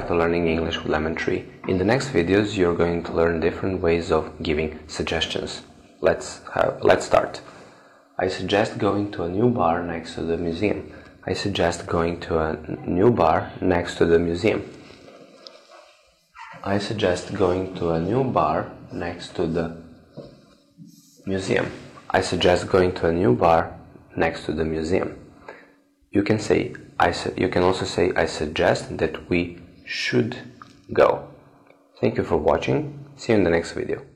learning English with Lemon Tree. In the next videos, you're going to learn different ways of giving suggestions. Let's have, let's start. I suggest going to a new bar next to the museum. I suggest going to a new bar next to the museum. I suggest going to a new bar next to the museum. I suggest going to a new bar next to the museum. You can say I you can also say I suggest that we should go. Thank you for watching. See you in the next video.